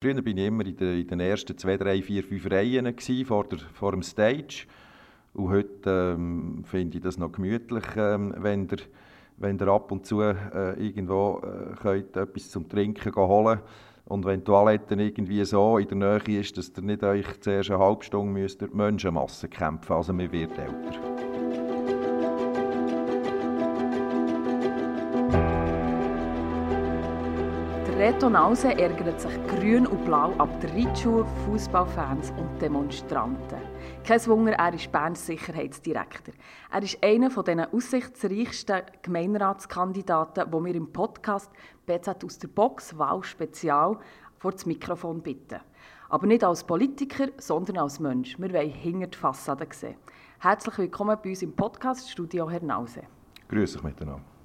Früher war ich immer in, den, in den ersten zwei, drei, vier, fünf Reihen vor, der, vor dem Stage. Und heute ähm, finde ich das noch gemütlich, ähm, wenn ihr wenn ihr ab und zu äh, irgendwo äh, könnt etwas zum Trinken holen und wenn die Toilette irgendwie so in der Nähe ist, dass ihr nicht euch zuerst eine halbe Stunde müsst durch die Menschenmasse kämpfen Also man wird älter. Reto Nause ärgert sich grün und blau ab der Reitschule, Fußballfans und Demonstranten. Kein Wunder, er ist Berns Sicherheitsdirektor. Er ist einer der aussichtsreichsten Gemeinderatskandidaten, die wir im Podcast BZ aus der Box Wahl Spezial vor das Mikrofon bitten. Aber nicht als Politiker, sondern als Mensch. Wir wollen hinter die Fassade sehen. Herzlich willkommen bei uns im Podcast-Studio Herr Nause. Grüß dich miteinander.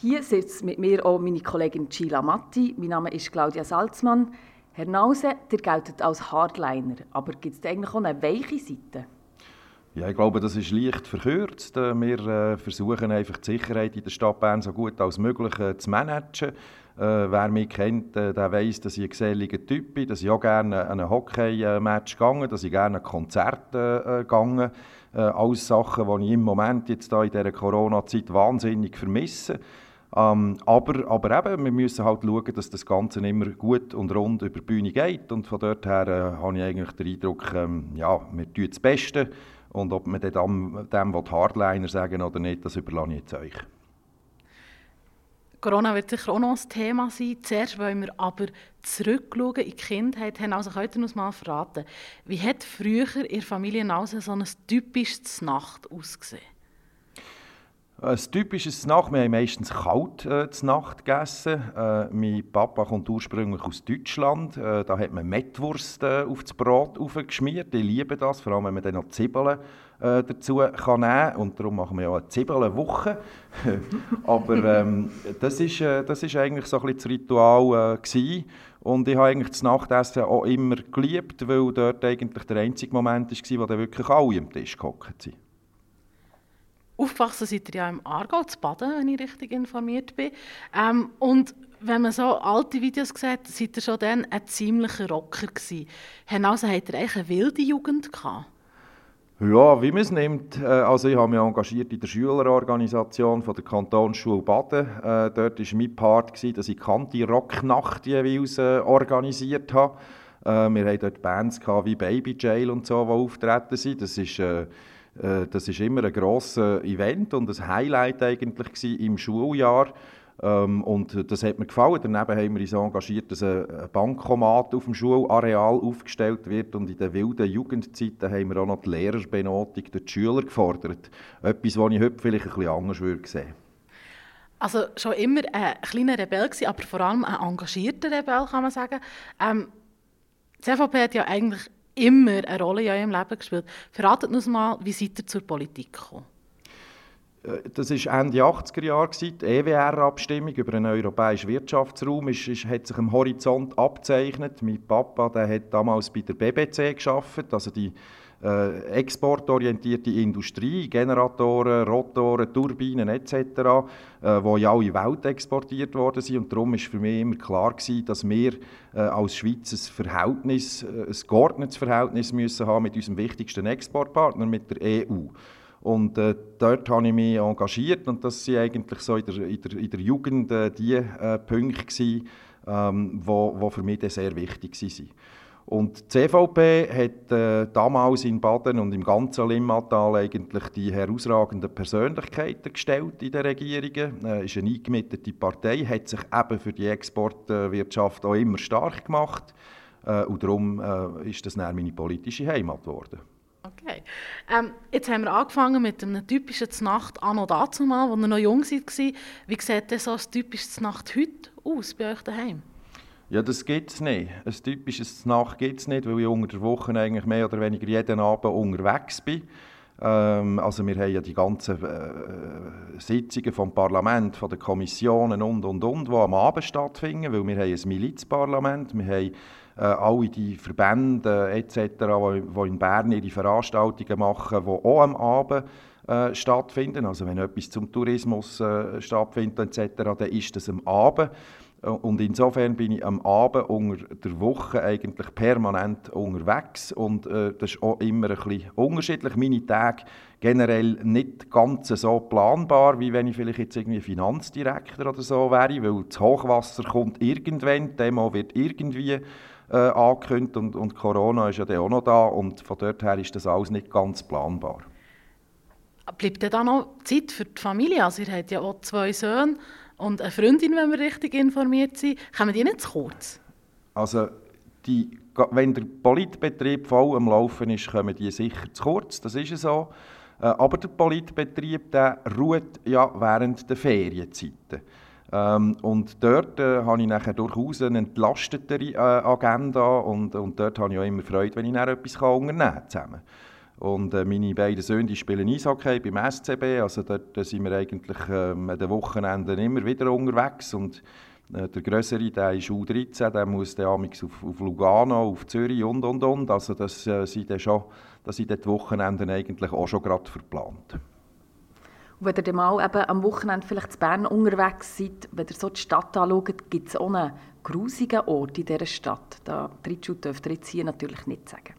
Hier sitzt mit mir auch meine Kollegin Gila Matti. Mein Name ist Claudia Salzmann. Herr Nause, ihr geltet als Hardliner, aber gibt es eigentlich auch eine weiche Seite? Ja, ich glaube, das ist leicht verkürzt. Äh, wir äh, versuchen einfach die Sicherheit in der Stadt Bern so gut als möglich äh, zu managen. wer mich kennt, der weiß, dass ich ein geselliger Typ bin, dass ich auch gerne an ein Hockey-Match gehe, dass ich gerne an Konzerte gehe. alles Sachen, die ich im Moment jetzt in dieser Corona-Zeit wahnsinnig vermisse. Ähm, aber, aber eben, wir müssen halt schauen, dass das Ganze immer gut und rund über die Bühne geht. Und von dort her äh, habe ich eigentlich den Eindruck, ähm, ja, wir tun das Beste. Und ob wir dem, dem Hardliner sagen oder nicht, das überlasse ich jetzt euch. Corona wird sicher auch noch ein Thema sein. Zuerst wollen wir aber zurückschauen in die Kindheit. Haben also heute uns mal verraten, wie hat früher in Familienhause so ein typisches Nacht ausgesehen? Ein typisches Nacht, wir haben meistens kalt äh, Nacht gegessen. Äh, mein Papa kommt ursprünglich aus Deutschland. Äh, da hat man Mettwurst äh, auf das Brot aufgeschmiert. Ich liebe das, vor allem wenn man dann noch Zwiebeln äh, dazu kann nehmen Und darum machen wir ja eine Zwiebelnwoche. Aber ähm, das ist, äh, das eigentlich so ein bisschen das Ritual äh. Und ich habe eigentlich das Nachtessen auch immer geliebt, weil dort eigentlich der einzige Moment war, wo dann wirklich alle am Tisch gehockt sind. Aufgewachsen seid ihr ja im Aargau, zu Baden, wenn ich richtig informiert bin. Ähm, und wenn man so alte Videos sieht, seid ihr schon dann ein ziemlicher Rocker gewesen. Nase, habt ihr eigentlich eine wilde Jugend gehabt? Ja, wie man es nimmt. Äh, also ich habe mich engagiert in der Schülerorganisation von der Kantonsschule Baden. Äh, dort war mein Part, gewesen, dass ich die Kanti-Rocknacht jeweils äh, organisiert habe. wir hatten dort Bands wie Baby Jail und so, die auftreten sind. Das ist äh, das ist immer ein grosses Event und ein Highlight eigentlich im Schuljahr. Ähm, und das hat mir gefallen. Daneben haben wir uns engagiert, dass ein Bankomat auf dem Schulareal aufgestellt wird. Und in den wilden Jugendzeiten haben wir auch noch die Lehrer benotigt, die Schüler gefordert. Etwas, was ich heute vielleicht ein bisschen anders würde sehen. Also schon immer ein kleiner Rebell aber vor allem ein engagierter Rebell, kann man sagen. Ähm, die CVP hat ja eigentlich immer eine Rolle in eurem Leben gespielt. Verratet uns mal, wie seid ihr zur Politik gekommen? Äh, das war Ende 80er Jahre. Die EWR-Abstimmung über einen europäischen Wirtschaftsraum ist, ist, hat sich am Horizont abzeichnet. Mein Papa der hat damals bei der BBC gearbeitet, also die äh, exportorientierte Industrie, Generatoren, Rotoren, Turbinen etc., äh, wo in alle Welt exportiert worden sind. Und darum war für mich immer klar gewesen, dass wir äh, als Schweiz ein Verhältnis, äh, ein geordnetes Verhältnis müssen haben mit unserem wichtigsten Exportpartner, mit der EU. Und äh, dort habe ich mich engagiert und das waren eigentlich so in der, in der, in der Jugend äh, die äh, Punkte, gewesen, ähm, wo, wo für mich sehr wichtig waren. Und die CVP hat äh, damals in Baden und im ganzen Limmatal eigentlich die herausragenden Persönlichkeiten gestellt in den Regierungen. Äh, ist eine eingemietete Partei, hat sich eben für die Exportwirtschaft auch immer stark gemacht. Äh, und darum äh, ist das dann meine politische Heimat geworden. Okay. Ähm, jetzt haben wir angefangen mit einem typischen Znacht anno dazu mal, als ihr noch jung seid. Wie sieht denn so ein typisches Nacht heute aus bei euch daheim? Ja, das gibt es nicht. Ein typisches Nacht gibt es nicht, weil ich unter der Woche eigentlich mehr oder weniger jeden Abend unterwegs bin. Ähm, also wir haben ja die ganzen äh, Sitzungen vom Parlament, von den Kommissionen und, und, und, die am Abend stattfinden, weil wir haben ein Milizparlament, wir haben äh, alle die Verbände äh, etc., die in Bern ihre Veranstaltungen machen, die auch am Abend äh, stattfinden. Also wenn etwas zum Tourismus äh, stattfindet etc., dann ist das am Abend. Und insofern bin ich am Abend unter der Woche eigentlich permanent unterwegs und äh, das ist auch immer ein bisschen unterschiedlich. Meine Tage generell nicht ganz so planbar, wie wenn ich vielleicht jetzt irgendwie Finanzdirektor oder so wäre, weil das Hochwasser kommt irgendwann, die Demo wird irgendwie äh, angekündigt und, und Corona ist ja dann auch noch da und von dort her ist das alles nicht ganz planbar. Bleibt denn da noch Zeit für die Familie? Also ihr habt ja auch zwei Söhne und eine Freundin, wenn wir richtig informiert sind. Kommen die nicht zu kurz? Also die, wenn der Politbetrieb voll am Laufen ist, kommen die sicher zu kurz, das ist so. Äh, aber der Politbetrieb der ruht ja während der Ferienzeiten. Ähm, und dort äh, habe ich nachher durchaus eine entlastetere äh, Agenda und, und dort habe ich auch immer Freude, wenn ich dann etwas unternehmen kann. Und äh, meine beiden Söhne spielen Eishockey beim SCB, also dort äh, sind wir eigentlich ähm, an den Wochenenden immer wieder unterwegs und äh, der Größere, der ist U13, der muss dann auf, auf Lugano, auf Zürich und, und, und. Also das äh, sind dann schon, das sind die Wochenenden eigentlich auch schon gerade verplant. Und wenn ihr dann mal eben am Wochenende vielleicht in Bern unterwegs seid, wenn ihr so die Stadt anschaut, gibt es auch einen grusigen Ort in dieser Stadt. Da dürft ihr jetzt hier natürlich nicht sagen.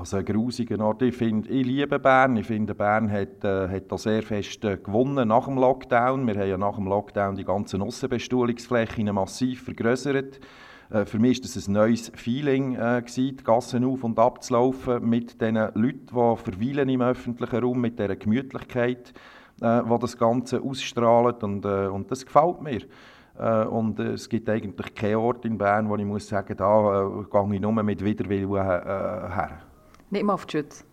Also ein grusiger Ort. Ich, find, ich liebe Bern. Ich finde, Bern hat, äh, hat da sehr fest äh, gewonnen nach dem Lockdown. Wir haben ja nach dem Lockdown die ganzen Aussenbestuhlungsflächen massiv vergrößert. Äh, für mich war das ein neues Feeling, äh, gewesen, die Gassen auf und ab zu laufen mit den Leuten, die verweilen im öffentlichen Raum, mit dieser Gemütlichkeit, äh, die das Ganze ausstrahlt. Und, äh, und das gefällt mir. Äh, und es gibt eigentlich keinen Ort in Bern, wo ich muss sagen, da äh, gehe ich nur mit Widerwillen her. Nicht mal auf die Schütze?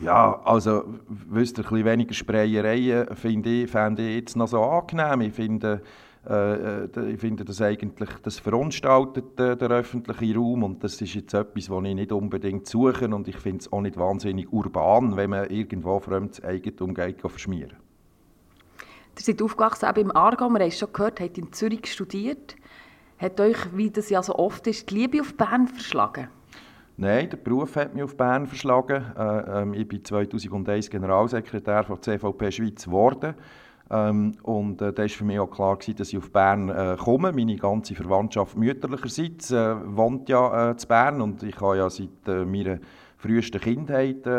Ja, also, wisst ihr, ein bisschen weniger Sprayereien finde ich, fände ich jetzt noch so angenehm. Ich finde, äh, äh ich finde das eigentlich, das verunstaltet äh, der öffentliche Raum und das ist jetzt etwas, was ich nicht unbedingt suche und ich finde es auch nicht wahnsinnig urban, wenn man irgendwo fremdes Eigentum geht verschmieren. Ihr seid aufgewachsen eben im Aargau, wir haben es schon gehört, habt in Zürich studiert. Hat euch, wie das ja so oft ist, die Liebe auf Bern verschlagen? Nein, der Beruf hat mich auf Bern verschlagen. Äh, ähm, ich bin 2001 Generalsekretär von CVP Schweiz geworden. Ähm, und äh, da war für mich auch klar, gewesen, dass ich auf Bern äh, komme. Meine ganze Verwandtschaft mütterlicherseits äh, wohnt ja äh, zu Bern und ich habe ja seit äh, meiner frühesten Kindheit äh,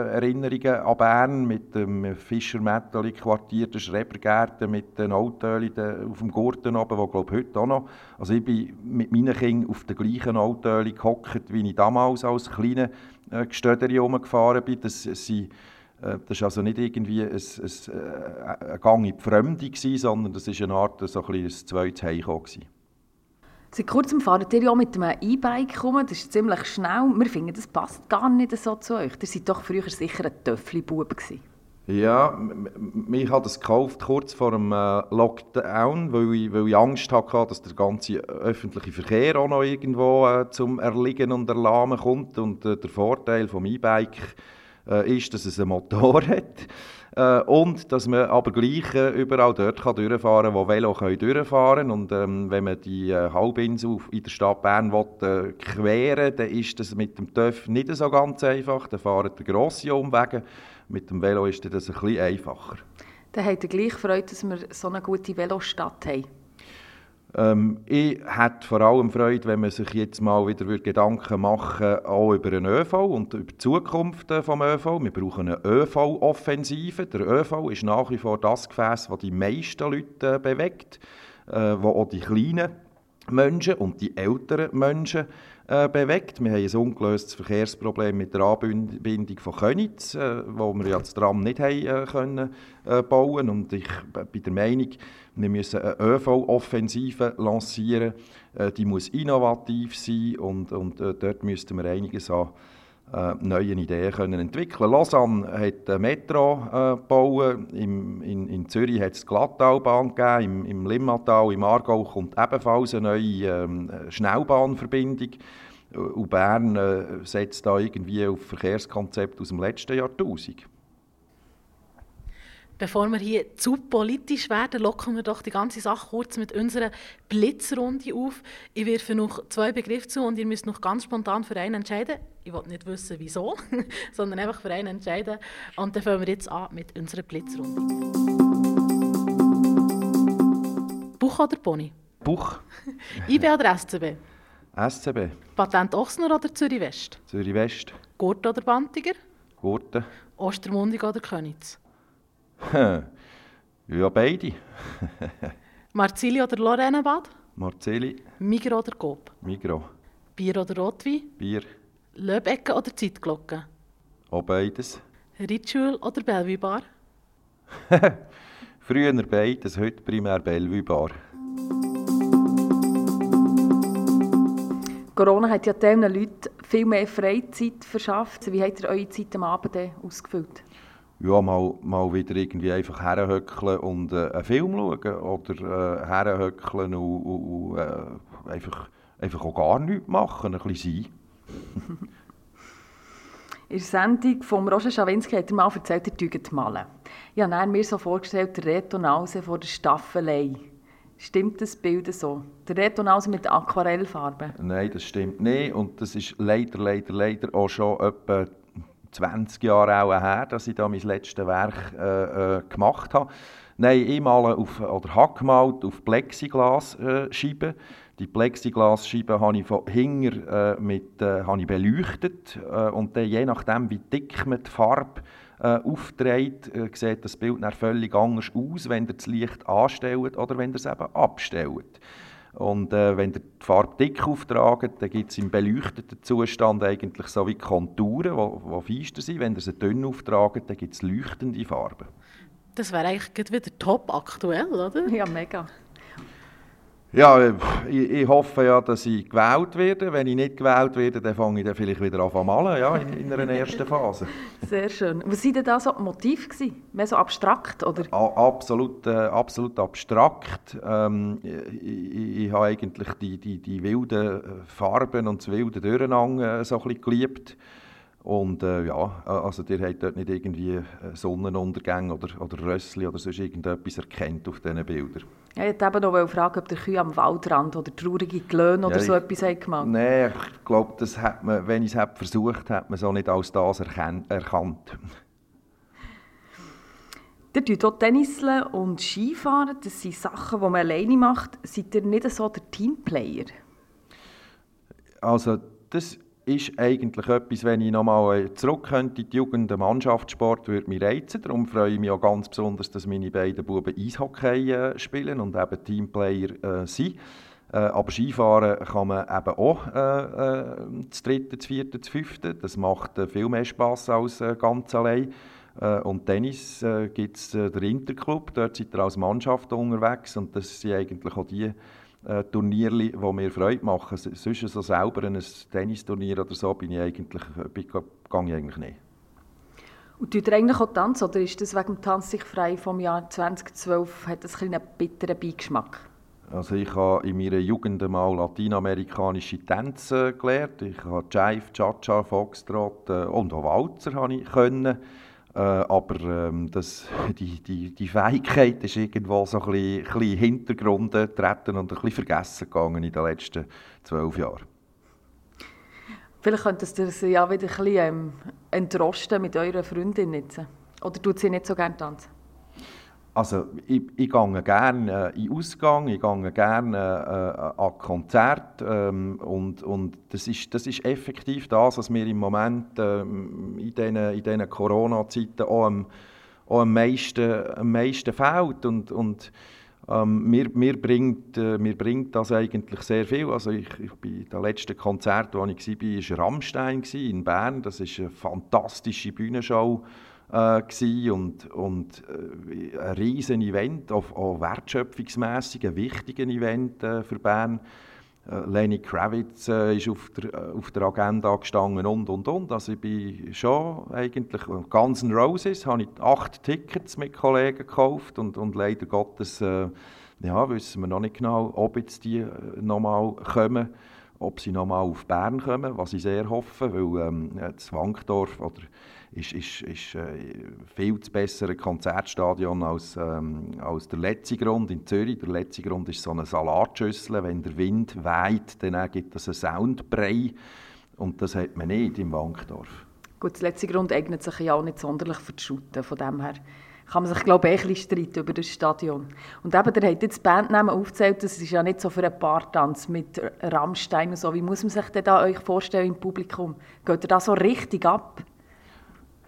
an Bern mit dem Fischer-Metteli-Quartier, den Schrebergärten, mit den Autölen auf dem Gurten oben, wo glaube heute auch noch. Also ich bin mit meinen Kindern auf den gleichen Autölen gehockt, wie ich damals als kleiner äh, Gestöderi rumgefahren bin. Das, sie, äh, das war also nicht irgendwie ein, ein, äh, ein Gang in die Fremde, sondern das war eine Art so ein, ein zweites Heimkommen. Seit kurzem fahrt ihr ja mit einem E-Bike rum, das ist ziemlich schnell. Wir finden, das passt gar nicht so zu euch. Ihr seid doch früher sicher ein Töffli-Bub Ja, ich habe das gekauft kurz vor dem äh, Lockdown, weil ich, weil ich Angst hatte, dass der ganze öffentliche Verkehr auch noch irgendwo äh, zum Erliegen und Erlahmen kommt. Und äh, der Vorteil vom E-Bike äh, ist, dass es einen Motor hat. Äh, und dass man aber gleich äh, überall dort kann durchfahren kann, wo Velo können durchfahren können. Und ähm, wenn man die äh, Halbinsel in der Stadt Bern will, äh, queren dann ist das mit dem TÜV nicht so ganz einfach. Dann fahren die grosse Umwege. Mit dem Velo ist das ein bisschen einfacher. Dann habt ihr gleich Freude, dass wir so eine gute Velostadt haben. Ähm, ich hätte vor allem Freude, wenn man sich jetzt mal wieder Gedanken machen auch über den ÖV und über die Zukunft des äh, ÖV. Wir brauchen eine ÖV-Offensive. Der ÖV ist nach wie vor das Gefäß, das die meisten Leute äh, bewegt, äh, wo auch die kleinen Menschen und die älteren Menschen äh, bewegt. Wir haben ein ungelöstes Verkehrsproblem mit der Anbindung von Könitz, äh, wo wir ja das Tram nicht haben, äh, können, äh, bauen Und ich bin der Meinung, wir müssen eine ÖV-Offensive lancieren. Äh, die muss innovativ sein und, und äh, dort müssten wir einiges an äh, neuen Ideen können entwickeln Lausanne hat eine Metro äh, gebaut, Im, in, in Zürich hat es die Glattalbahn gegeben, im, im Limmatal, im Aargau kommt ebenfalls eine neue ähm, Schnellbahnverbindung. Und Bern äh, setzt da irgendwie auf Verkehrskonzept aus dem letzten Jahrtausend. Bevor wir hier zu politisch werden, locken wir doch die ganze Sache kurz mit unserer Blitzrunde auf. Ich werfe noch zwei Begriffe zu und ihr müsst noch ganz spontan für einen entscheiden. Ich will nicht wissen, wieso, sondern einfach für einen entscheiden. Und dann fangen wir jetzt an mit unserer Blitzrunde. Buch oder Pony? Buch. IB oder SCB? SCB. Patent Ochsner oder Zürich West? Zürich West. Gurt oder Bantiger? Gurten. Ostermundig oder Königs? Ja, beide. Marzili oder Lorrainebad? Marzeli. Migro oder Coop? Migro. Bier oder Rotwein? Bier. Löbecke oder Zeitglocke? Auch beides. Ritschul oder Bellevue Bar? Früher beides, heute primär Bellevue Bar. Corona hat ja diesen Leuten viel mehr Freizeit verschafft. Wie habt ihr eure Zeit am Abend ausgefüllt? Ja, mal, mal wieder irgendwie einfach herhöckeln und äh, einen Film schauen oder äh, herhöckeln und, und, und äh, einfach, einfach auch gar nichts machen, ein bisschen sein. In der Sendung von Roger Schawinski hat er mal erzählt, er tügt malen. Ich habe mir so vorgestellt, der Reto Nause vor der Staffelei. Stimmt das Bild so? Der Reto Nause mit Aquarellfarben? Nein, das stimmt nicht. Und das ist leider, leider, leider auch schon etwa 20 Jahre auch her, dass ich da mein letztes Werk äh, äh, gemacht habe. Nein, ich male auf, oder habe gemalt auf Plexiglasscheiben. Äh, die Plexiglasscheiben habe ich von hinten äh, mit, äh, habe ich beleuchtet äh, und dann, je nachdem, wie dick man die Farbe äh, aufträgt, äh, sieht das Bild dann völlig anders aus, wenn ihr das Licht anstellt oder wenn ihr es eben abstellt. Und äh, wenn ihr die Farbe dick auftragt, dann gibt es im beleuchteten Zustand eigentlich so wie Konturen, die, feister sind. Wenn ihr sie dünn auftragt, dann gibt es leuchtende Farben. Das wäre eigentlich wieder top aktuell, oder? Ja, mega. Ja, ich, ich, hoffe ja, dass ich gewählt werde. Wenn ich nicht gewählt werde, dann fange ich dann vielleicht wieder an zu malen, ja, in, in einer ersten Phase. Sehr schön. Was waren denn da so die Motive? Mehr so abstrakt, oder? A absolut, äh, absolut abstrakt. Ähm, ich, ich, ich, habe eigentlich die, die, die wilden Farben und das wilde Durcheinander äh, so ein bisschen geliebt. Und äh, ja, also ihr habt dort nicht irgendwie äh, Sonnenuntergänge oder, oder Rössli oder sonst irgendetwas erkennt auf diesen Bildern. Ja, ich wollte eben noch fragen, ob der Kühe am Waldrand oder traurige Glöhne oder ja, so etwas hat gemacht Nein, ich glaube, das hat man, wenn ich es versucht hat man so nicht als das erkannt. Ihr tut auch Tenniseln und Skifahren, das sind Sachen, die man alleine macht. Seid ihr nicht so der Teamplayer? Also das ist eigentlich etwas, wenn ich nochmal zurück könnte in die Jugend, der Mannschaftssport würde mich reizen. Darum freue ich mich auch ganz besonders, dass meine beiden Buben Eishockey äh, spielen und eben Teamplayer äh, sind. Äh, aber Skifahren kann man eben auch äh, äh, das dritte, das vierte, das fünfte. Das macht äh, viel mehr Spass als äh, ganz allein. Äh, und Tennis äh, gibt es äh, den Interclub, dort seid ihr als Mannschaft unterwegs und das sind eigentlich auch die äh, Turniere, die mir Freude machen. Sonst so selber ein Tennisturnier oder so bin ich eigentlich, bin, gehe ich eigentlich nicht. Und tut ihr eigentlich auch tanzen oder ist das wegen dem Tanz sich frei vom Jahr 2012, hat das einen bitteren Beigeschmack? Also ich habe in meiner Jugend mal lateinamerikanische Tänze gelernt. Ich habe Jive, Cha-Cha, Foxtrot äh, und auch Walzer habe ich können. Äh, aber ähm, das, die, die, die Fähigkeit ist irgendwo so ein bisschen, bisschen Hintergrund getreten und ein bisschen vergessen gegangen in den letzten zwölf Jahren. Vielleicht könntest du sie ja wieder ein bisschen ähm, entrosten mit eurer Freundin jetzt. Oder tut sie nicht so gerne tanzen? Also ich, ich gehe gerne äh, in Ausgang, ich gehe gerne äh, an Konzerte ähm, und, und das, ist, das ist effektiv das, was mir im Moment ähm, in diesen in diesen Corona-Zeiten auch am, auch am, meisten, am meisten fehlt und, und ähm, mir, mir, bringt, äh, mir bringt das eigentlich sehr viel. Also ich, ich bei dem letzten Konzert, wo ich war, war Rammstein in Bern. Das ist eine fantastische Bühnenshow äh, und, und äh, ein riesen Event, auch, auch wertschöpfungsmässig ein wichtiges Event äh, für Bern. Äh, Lenny Kravitz äh, ist auf der, äh, auf der Agenda gestanden und, und, und. Also ich bin schon eigentlich, Guns N' Roses habe ich acht Tickets mit Kollegen gekauft und, und leider Gottes äh, ja, wissen wir noch nicht genau, ob jetzt die äh, nochmal kommen, ob sie nochmal auf Bern kommen, was ich sehr hoffe, weil ähm, Wankdorf oder ist, ist, ist äh, viel zu bessere Konzertstadion als, ähm, als der letzte Grund in Zürich. Der letzte Grund ist so eine Salatschüssel. Wenn der Wind weht, dann gibt es einen Soundbrei. Und das hat man nicht im Wankdorf. Gut, der letzte Grund eignet sich ja auch nicht sonderlich für die Shooten. Von dem her kann man sich glaube ich ein streiten über das Stadion. Und eben, der hat jetzt Bandnamen aufgezählt, das ist ja nicht so für einen Paartanz mit Rammstein und so. Wie muss man sich denn da euch vorstellen im Publikum? Geht ihr da so richtig ab?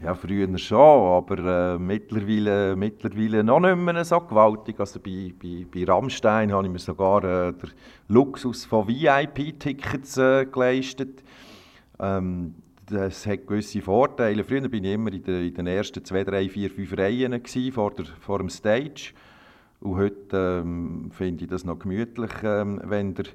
Ja, früher schon, aber äh, mittlerweile, mittlerweile noch nicht mehr so gewaltig. Also bei, bei, bei Rammstein habe ich mir sogar äh, den Luxus von VIP-Tickets äh, geleistet. Ähm, das hat gewisse Vorteile. Früher war ich immer in, den, in den ersten zwei, drei, vier, fünf Reihen vor, der, vor dem Stage. Und heute ähm, finde ich das noch gemütlich, ähm, wenn ihr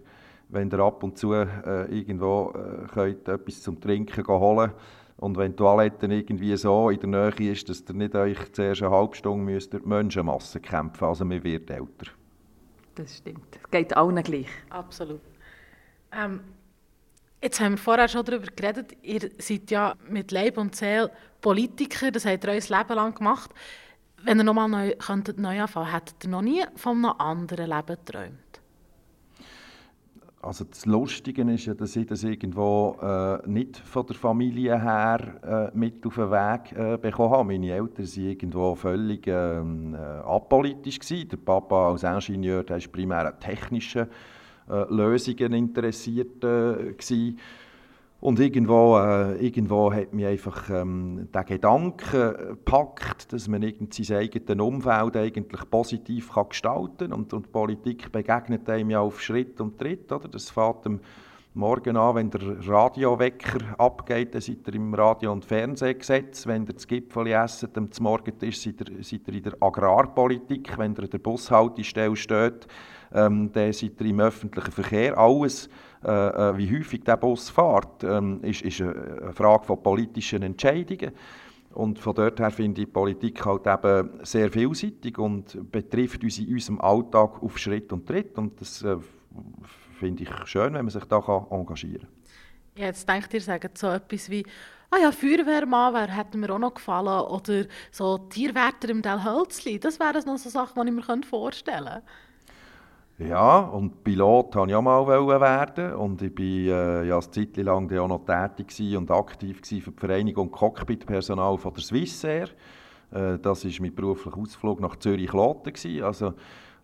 wenn ihr ab und zu äh, irgendwo äh, könnt etwas zum Trinken holen und wenn die Toilette irgendwie so in der Nähe ist, dass ihr nicht euch zuerst eine halbe Stunde müsst durch die Menschenmasse kämpfen Also man wird älter. Das stimmt. Es geht allen gleich. Absolut. Ähm, Jetzt haben wir vorher schon darüber geredet, ihr seid ja mit Leib und Seele Politiker, das habt ihr euer Leben lang gemacht. Wenn ihr nochmal neu, könntet neu anfangen, hättet ihr noch nie von einem anderen Leben geträumt? Also das Lustige ist ja, dass ich das irgendwo äh, nicht von der Familie her äh, mit auf den Weg äh, bekommen habe. Meine Eltern waren irgendwo völlig ähm, äh, apolitisch. Gewesen. Der Papa als Ingenieur ist primär ein technischer äh, Lösungen interessiert äh. Und irgendwo, äh, irgendwo hat mich einfach ähm, der Gedanke gepackt, dass man sein eigenes Umfeld eigentlich positiv kann gestalten kann. Und, und Politik begegnet einem ja auf Schritt und Tritt. Oder? Das am Morgen an, wenn der Radiowecker abgeht, dann seid ihr im Radio- und Fernsehgesetz. Wenn ihr das Gipfel esst am Morgentisch, seid ihr, seid ihr in der Agrarpolitik. Wenn ihr an der Bushaltestelle steht, ähm, dann seid ihr im öffentlichen Verkehr. Alles, äh, äh, wie häufig der Bus fährt, ähm, ist, ist eine Frage von politischen Entscheidungen. Und von dort her finde ich Politik halt eben sehr vielseitig und betrifft uns in unserem Alltag auf Schritt und Tritt. Und das äh, finde ich schön, wenn man sich da engagieren kann. Ja, jetzt denkt ihr, sagt so etwas wie, ah ja, Feuerwehrmann wäre, hätte mir auch noch gefallen. Oder so Tierwärter im Del Hölzli. Das wären noch so Sachen, die ich mir vorstellen könnte. Ja, und Pilot wollte ich auch mal werden. Und ich war äh, ja, eine Zeit lang auch noch tätig und aktiv für die Vereinigung Cockpitpersonal von der Swissair. Äh, das war mein beruflicher Ausflug nach Zürich-Kloten. Also,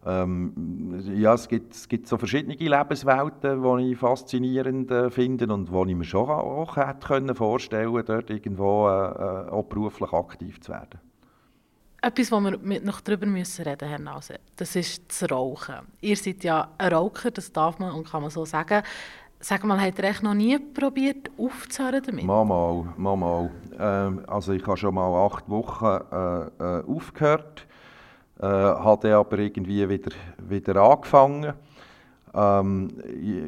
ähm, ja, es gibt, es gibt so verschiedene Lebenswelten, die ich faszinierend äh, finde und die ich mir schon auch hätte vorstellen können, dort irgendwo äh, äh, auch beruflich aktiv zu werden. Etwas, wo wir mit noch darüber müssen reden, Herr Nase, das ist das Rauchen. Ihr seid ja ein Raucher, das darf man und kann man so sagen. Sag mal, habt ihr echt noch nie probiert, aufzuhören damit? Mal, mal, mal, mal. Ähm, also ich habe schon mal acht Wochen äh, äh, aufgehört, äh, habe aber irgendwie wieder, wieder angefangen. Ähm,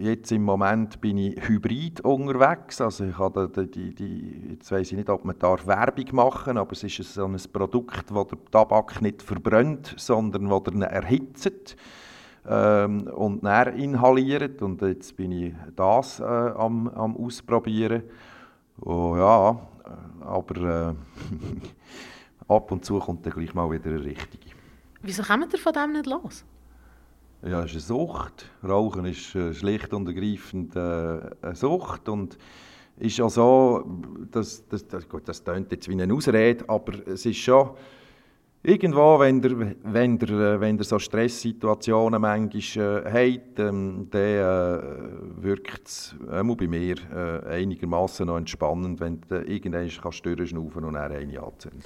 jetzt im Moment bin ich hybrid unterwegs. Also ich habe die, die, jetzt weiß ich nicht, ob man da Werbung machen aber es ist so ein Produkt, das der Tabak nicht verbrennt, sondern das er erhitzt ähm, und dann inhaliert. Und jetzt bin ich das äh, am, am Ausprobieren. Oh, ja, aber äh, ab und zu kommt dann gleich mal wieder eine richtige. Wieso kommt ihr von dem nicht los? Ja, es ist eine Sucht. Rauchen ist äh, schlicht und ergreifend äh, eine Sucht. Und ist ja so, das, das, das, gut, das klingt jetzt wie eine Ausrede, aber es ist schon irgendwo, wenn ihr, wenn ihr, äh, wenn ihr so Stresssituationen manchmal äh, habt, ähm, dann äh, wirkt es äh, bei mir äh, einigermaßen noch entspannend, wenn du irgendwann kannst und dann eine anzünden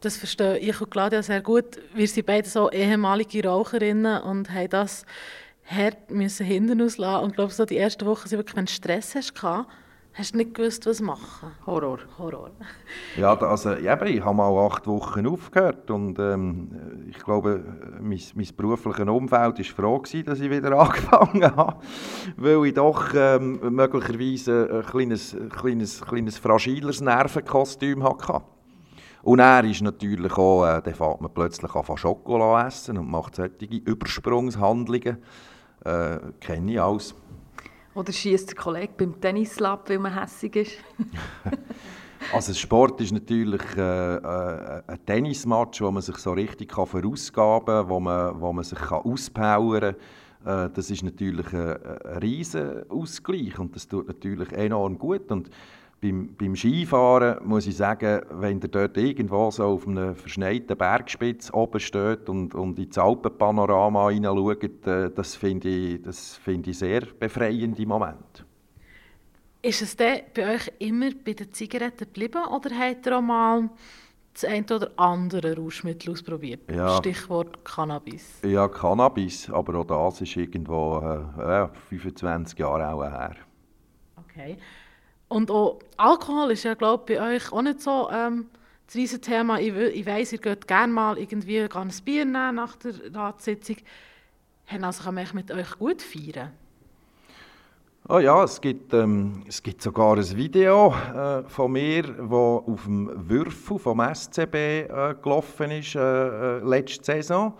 das verstehe ich und Claudia sehr gut. Wir sind beide so ehemalige Raucherinnen und haben das hart hinten auslassen. Und ich glaube, so die ersten Wochen sind wirklich, wenn du Stress hast, hast du nicht gewusst, was machen. Horror. Horror. ja, also, eben, ich habe mal acht Wochen aufgehört und ähm, ich glaube, mein, mein berufliches Umfeld war froh, gewesen, dass ich wieder angefangen habe, weil ich doch ähm, möglicherweise ein kleines, kleines, kleines fragiles Nervenkostüm hatte. Und er ist natürlich auch, äh, dann fängt man plötzlich an Schokolade essen und macht solche Übersprungshandlungen. Äh, kenne ich alles. Oder schießt der Kollege beim Tennislab, weil man hässig ist? also Sport ist natürlich äh, äh, ein Tennismatch, wo man sich so richtig kann verausgaben kann, wo man, wo man sich kann auspowern kann. Äh, das ist natürlich ein, ein riesen Ausgleich und das tut natürlich enorm gut. Und beim, beim Skifahren muss ich sagen, wenn ihr dort irgendwo so auf einer verschneiten Bergspitze oben steht und, und ins Alpenpanorama hineinschaut, äh, das finde ich, das find ich sehr befreiende Moment. Ist es denn bei euch immer bei den Zigaretten geblieben oder habt ihr auch mal das eine oder andere Rauschmittel ausprobiert? Ja. Stichwort Cannabis. Ja, Cannabis, aber auch das ist irgendwo äh, 25 Jahre auch her. Okay. Und auch Alkohol ist ja, glaube bei euch auch nicht so ähm, das riesige Thema. Ich, ich weiss, ihr geht gerne mal irgendwie ein Bier nehmen nach der Ratssitzung. Also kann man mit euch gut feiern? Oh ja, es gibt, ähm, es gibt sogar ein Video äh, von mir, das auf dem Würfel vom SCB äh, gelaufen ist äh, äh, letzte Saison,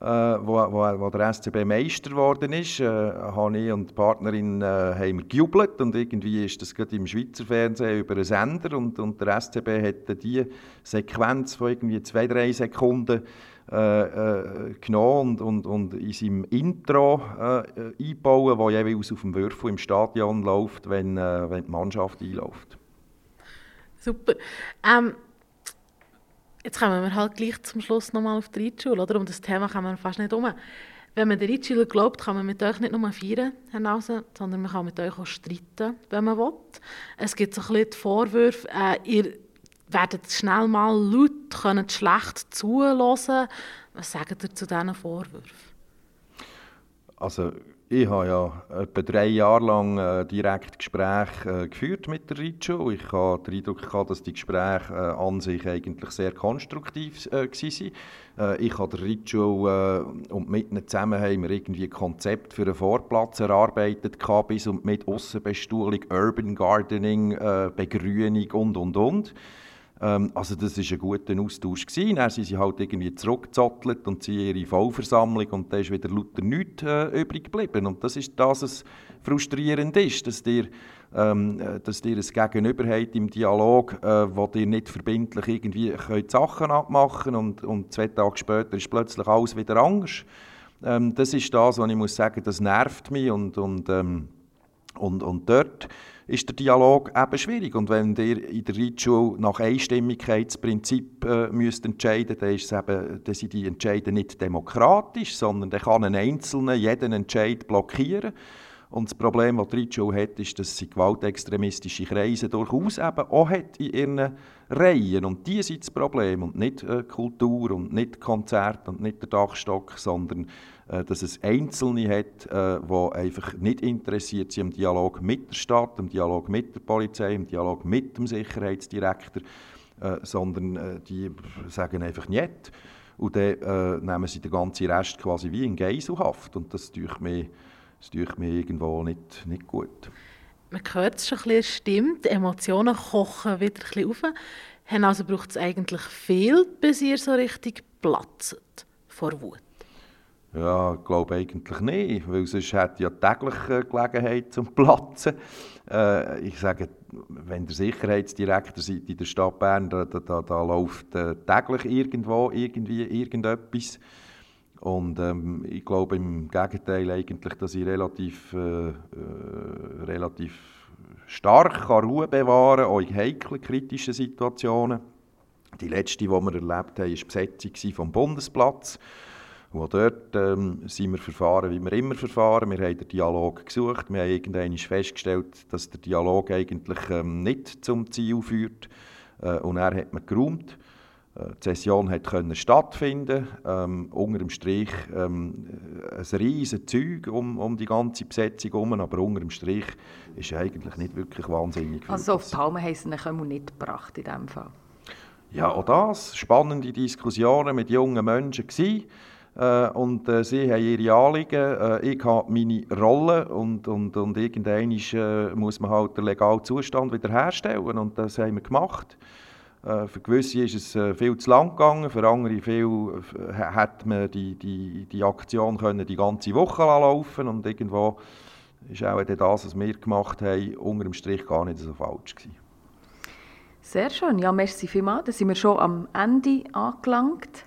äh, wo, wo, wo, der SCB Meister geworden ist. Äh, habe ich und die Partnerin äh, haben gejubelt und irgendwie ist das gerade im Schweizer Fernsehen über einen Sender und, und der SCB hat diese Sequenz von irgendwie zwei, drei Sekunden äh, äh, genommen und, und, und in seinem Intro äh, einbauen, das jeweils auf dem Würfel im Stadion läuft, wenn, äh, wenn die Mannschaft einläuft. Super. Ähm, jetzt kommen wir halt gleich zum Schluss nochmal auf die Reitschule, oder? Um das Thema kann man fast nicht um. Wenn man der Reitschüler glaubt, kann man mit euch nicht nur feiern, Herr Nausen, sondern man kann mit euch auch streiten, wenn man will. Es gibt so ein bisschen die Vorwürfe, äh, ihr werden schnell mal laut, können schlecht zuhören. Was sagt ihr zu diesen Vorwürfen? Also ich habe ja etwa drei Jahre lang äh, direkt Gespräche äh, geführt mit der Ritschu. Ich habe den Eindruck gehabt, dass die Gespräche äh, an sich eigentlich sehr konstruktiv äh, waren. Äh, ich habe der Ritschu äh, und mit ihnen zusammen haben wir irgendwie ein Konzept für einen Vorplatz erarbeitet, gehabt, bis und mit Aussenbestuhlung, Urban Gardening, äh, Begrünung und, und, und. Ähm, also das war ein guter Austausch. Gewesen. Dann sind sie halt irgendwie zurückgezottelt und sie ihre Vollversammlung und dann ist wieder lauter nichts äh, übrig geblieben. Und das ist das, was frustrierend ist, dass ihr, ähm, äh, dass ihr ein Gegenüber habt im Dialog, äh, wo ihr nicht verbindlich irgendwie könnt Sachen abmachen und, und zwei Tage später ist plötzlich alles wieder anders. Ähm, das ist das, was ich muss sagen, das nervt mich und, und, ähm, und, und dort ist der Dialog eben schwierig. Und wenn ihr in der Reitschule nach Einstimmigkeitsprinzip äh, müsst entscheiden dann, ist es eben, dann sind die Entscheide nicht demokratisch, sondern dann kann ein Einzelner jeden Entscheid blockieren. Und das Problem, das die Reitschule hat, ist, dass sie gewaltextremistische Kreise durchaus eben auch hat in ihren Reihen. Und die sind das Problem und nicht äh, Kultur und nicht Konzert und nicht der Dachstock, sondern äh, dass es Einzelne hat, äh, die einfach nicht interessiert sind im Dialog mit der Stadt, im Dialog mit der Polizei, im Dialog mit dem Sicherheitsdirektor, äh, sondern die sagen einfach nicht. Und dann nehmen sie den ganzen Rest quasi wie in Geiselhaft. Und das tue mir, das tue mir irgendwo nicht, nicht gut. Man hört es schon ein bisschen, stimmt, die Emotionen kochen wieder ein bisschen auf. Also braucht es eigentlich viel, bis ihr so richtig platzt vor Wut? Ja, ich glaube eigentlich nicht, weil sonst hätte ja täglich Gelegenheit zum Platzen. Äh, ich sage, wenn der Sicherheitsdirektor seid in der Stadt Bern, da, da, da läuft äh, täglich irgendwo irgendwie irgendetwas. Und ähm, ich glaube im Gegenteil eigentlich, dass ich relativ, äh, äh relativ stark kann Ruhe bewahren kann, auch in heiklen, kritischen Situationen. Die letzte, die wir erlebt haben, war die Besetzung vom Bundesplatz. Und auch dort ähm, sind wir verfahren, wie wir immer verfahren. Wir haben den Dialog gesucht. Wir haben irgendwann festgestellt, dass der Dialog eigentlich ähm, nicht zum Ziel führt. Äh, und er hat man geräumt. Äh, die Session hat können stattfinden. Ähm, unter dem Strich ähm, ein riesiges Zeug um, um die ganze Besetzung herum, aber unter dem Strich ist eigentlich nicht wirklich wahnsinnig viel. Also auf Palmen haben sie ihn nicht gebracht in diesem Fall? Ja, auch das. Spannende Diskussionen mit jungen Menschen gewesen. Äh, und äh, sie haben ihre Anliegen, äh, ich habe meine Rolle und, und, und irgendwann äh, muss man halt den legalen Zustand wiederherstellen und das haben wir gemacht. Äh, für gewisse ist es äh, viel zu lang gegangen, für andere viel, hätte man die, die, die Aktion können die ganze Woche laufen und irgendwo ist auch das, was wir gemacht haben, unter dem Strich gar nicht so falsch gewesen. Sehr schön, ja, merci vielmals. Da sind wir schon am Ende angelangt.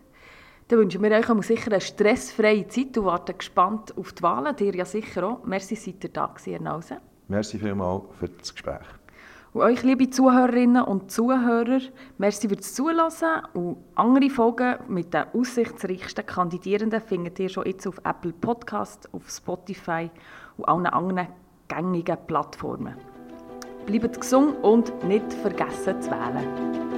Dann wünschen wir euch sicher eine stressfreie Zeit und warten gespannt auf die Wahlen. Dir ja sicher auch. Merci, seid ihr da gewesen. Merci vielmals für das Gespräch. Und euch, liebe Zuhörerinnen und Zuhörer, merci fürs Zuhören. Und andere Folgen mit den aussichtsreichsten Kandidierenden findet ihr schon jetzt auf Apple Podcast, auf Spotify und allen anderen gängigen Plattformen. Bleibt gesund und nicht vergessen zu wählen.